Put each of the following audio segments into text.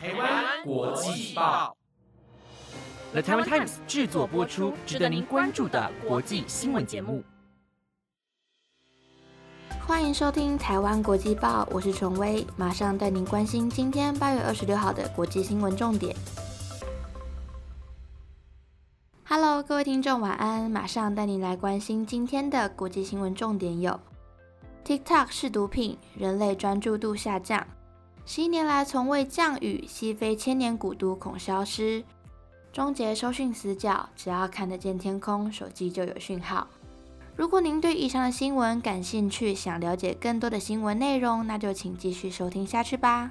台湾国际报，The Taiwan Times 制作播出，值得您关注的国际新闻节目。欢迎收听台湾国际报，我是纯威，马上带您关心今天八月二十六号的国际新闻重点。Hello，各位听众，晚安！马上带您来关心今天的国际新闻重点有：TikTok 是毒品，人类专注度下降。十一年来从未降雨，西非千年古都恐消失。终结收讯死角，只要看得见天空，手机就有讯号。如果您对以上的新闻感兴趣，想了解更多的新闻内容，那就请继续收听下去吧。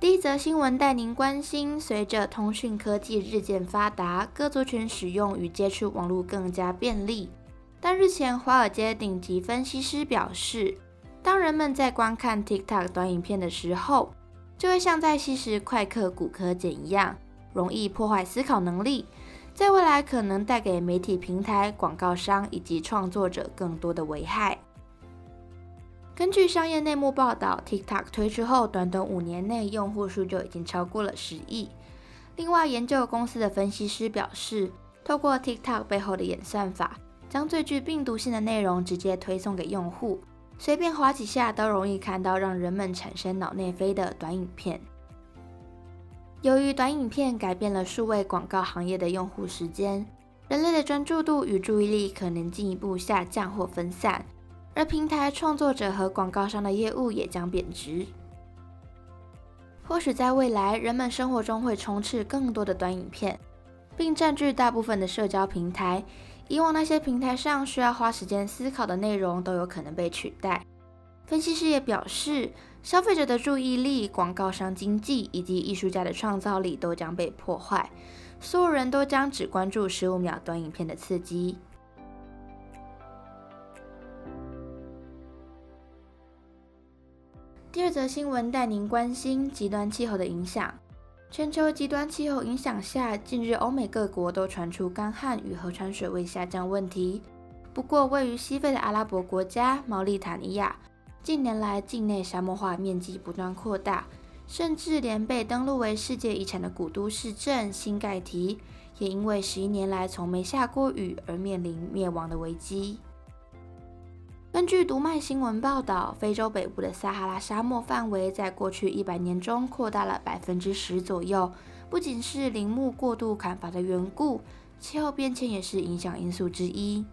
第一则新闻带您关心：随着通讯科技日渐发达，各族群使用与接触网络更加便利。但日前，华尔街顶级分析师表示，当人们在观看 TikTok 短影片的时候，就会像在吸食快克骨科碱一样，容易破坏思考能力，在未来可能带给媒体平台、广告商以及创作者更多的危害。根据商业内幕报道，TikTok 推出后，短短五年内用户数就已经超过了十亿。另外，研究公司的分析师表示，透过 TikTok 背后的演算法。将最具病毒性的内容直接推送给用户，随便滑几下都容易看到让人们产生脑内飞的短影片。由于短影片改变了数位广告行业的用户时间，人类的专注度与注意力可能进一步下降或分散，而平台创作者和广告商的业务也将贬值。或许在未来，人们生活中会充斥更多的短影片，并占据大部分的社交平台。以往那些平台上需要花时间思考的内容都有可能被取代。分析师也表示，消费者的注意力、广告商经济以及艺术家的创造力都将被破坏。所有人都将只关注十五秒短影片的刺激。第二则新闻带您关心极端气候的影响。全球极端气候影响下，近日欧美各国都传出干旱与河川水位下降问题。不过，位于西非的阿拉伯国家毛利塔尼亚，近年来境内沙漠化面积不断扩大，甚至连被登录为世界遗产的古都市镇新盖提，也因为十一年来从没下过雨而面临灭亡的危机。根据读卖新闻报道，非洲北部的撒哈拉沙漠范围在过去一百年中扩大了百分之十左右。不仅是林木过度砍伐的缘故，气候变迁也是影响因素之一。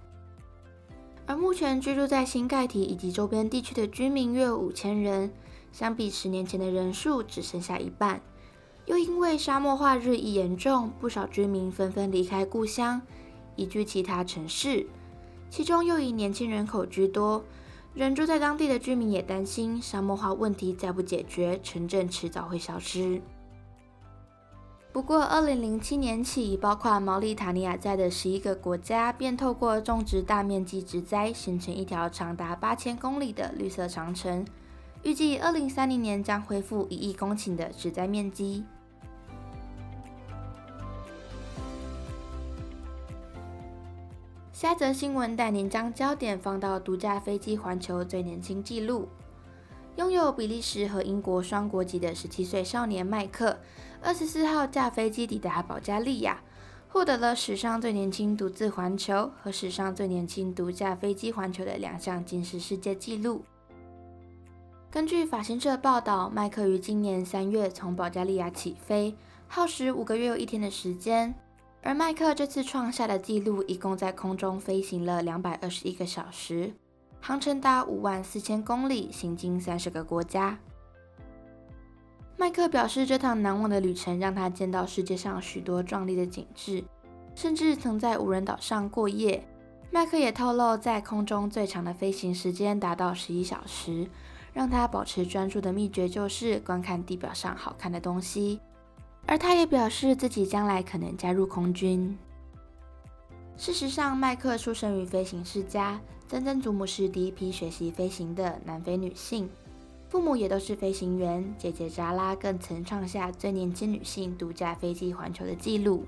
而目前居住在新盖提以及周边地区的居民约五千人，相比十年前的人数只剩下一半。又因为沙漠化日益严重，不少居民纷纷离开故乡，移居其他城市。其中又以年轻人口居多，人住在当地的居民也担心沙漠化问题再不解决，城镇迟早会消失。不过，二零零七年起，包括毛里塔尼亚在的十一个国家，便透过种植大面积植栽，形成一条长达八千公里的绿色长城。预计二零三零年将恢复一亿公顷的植栽面积。下则新闻带您将焦点放到独架飞机环球最年轻纪录。拥有比利时和英国双国籍的十七岁少年麦克，二十四号驾飞机抵达保加利亚，获得了史上最年轻独自环球和史上最年轻独架飞机环球的两项金氏世界纪录。根据法新社报道，麦克于今年三月从保加利亚起飞，耗时五个月又一天的时间。而麦克这次创下的纪录，一共在空中飞行了两百二十一个小时，航程达五万四千公里，行经三十个国家。麦克表示，这趟难忘的旅程让他见到世界上许多壮丽的景致，甚至曾在无人岛上过夜。麦克也透露，在空中最长的飞行时间达到十一小时，让他保持专注的秘诀就是观看地表上好看的东西。而他也表示自己将来可能加入空军。事实上，麦克出生于飞行世家，曾曾祖母是第一批学习飞行的南非女性，父母也都是飞行员。姐姐扎拉更曾创下最年轻女性独驾飞机环球的纪录。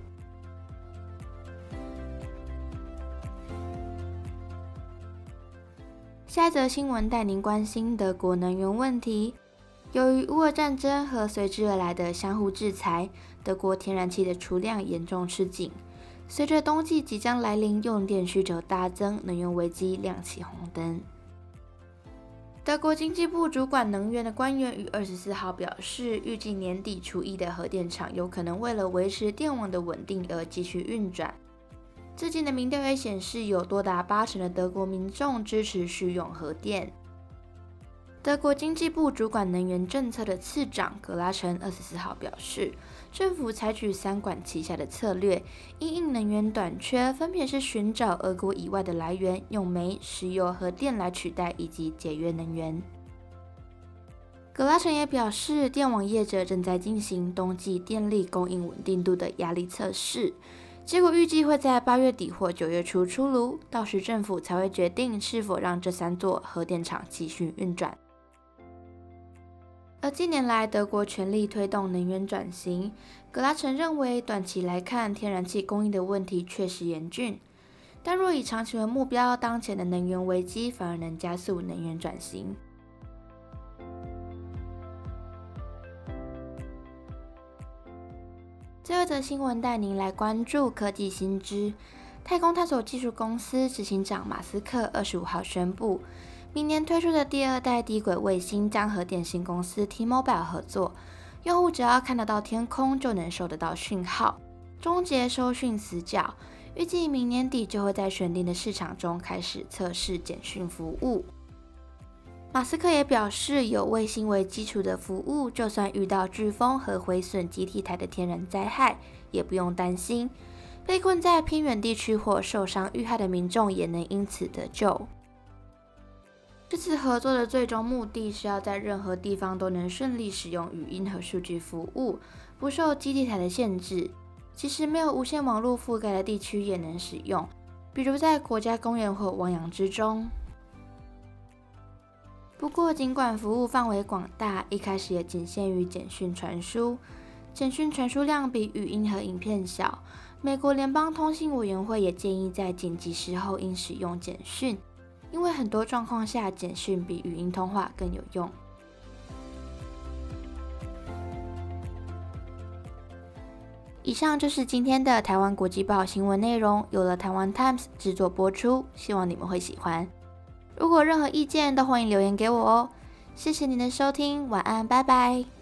下一则新闻带您关心德国能源问题。由于乌俄战争和随之而来的相互制裁，德国天然气的储量严重吃紧。随着冬季即将来临，用电需求大增，能源危机亮起红灯。德国经济部主管能源的官员于二十四号表示，预计年底除役的核电厂有可能为了维持电网的稳定而继续运转。最近的民调也显示，有多达八成的德国民众支持续用核电。德国经济部主管能源政策的次长格拉岑二十四号表示，政府采取三管齐下的策略，因应能源短缺，分别是寻找俄国以外的来源，用煤、石油和电来取代，以及节约能源。格拉岑也表示，电网业者正在进行冬季电力供应稳定度的压力测试，结果预计会在八月底或九月初出炉，到时政府才会决定是否让这三座核电厂继续运转。而近年来，德国全力推动能源转型。格拉曾认为，短期来看，天然气供应的问题确实严峻，但若以长期为目标，当前的能源危机反而能加速能源转型。最后一则新闻带您来关注科技新知。太空探索技术公司执行长马斯克二十五号宣布。明年推出的第二代低轨卫星将和电信公司 T-Mobile 合作，用户只要看得到天空就能收得到讯号，终结收讯死角。预计明年底就会在选定的市场中开始测试简讯服务。马斯克也表示，有卫星为基础的服务，就算遇到飓风和毁损基地台的天然灾害，也不用担心。被困在偏远地区或受伤遇害的民众也能因此得救。这次合作的最终目的是要在任何地方都能顺利使用语音和数据服务，不受基地台的限制。即使没有无线网络覆盖的地区也能使用，比如在国家公园或汪洋之中。不过，尽管服务范围广大，一开始也仅限于简讯传输，简讯传输量比语音和影片小。美国联邦通信委员会也建议在紧急时候应使用简讯。因为很多状况下，简讯比语音通话更有用。以上就是今天的台湾国际报新闻内容，有了台湾 Times 制作播出，希望你们会喜欢。如果任何意见，都欢迎留言给我哦。谢谢您的收听，晚安，拜拜。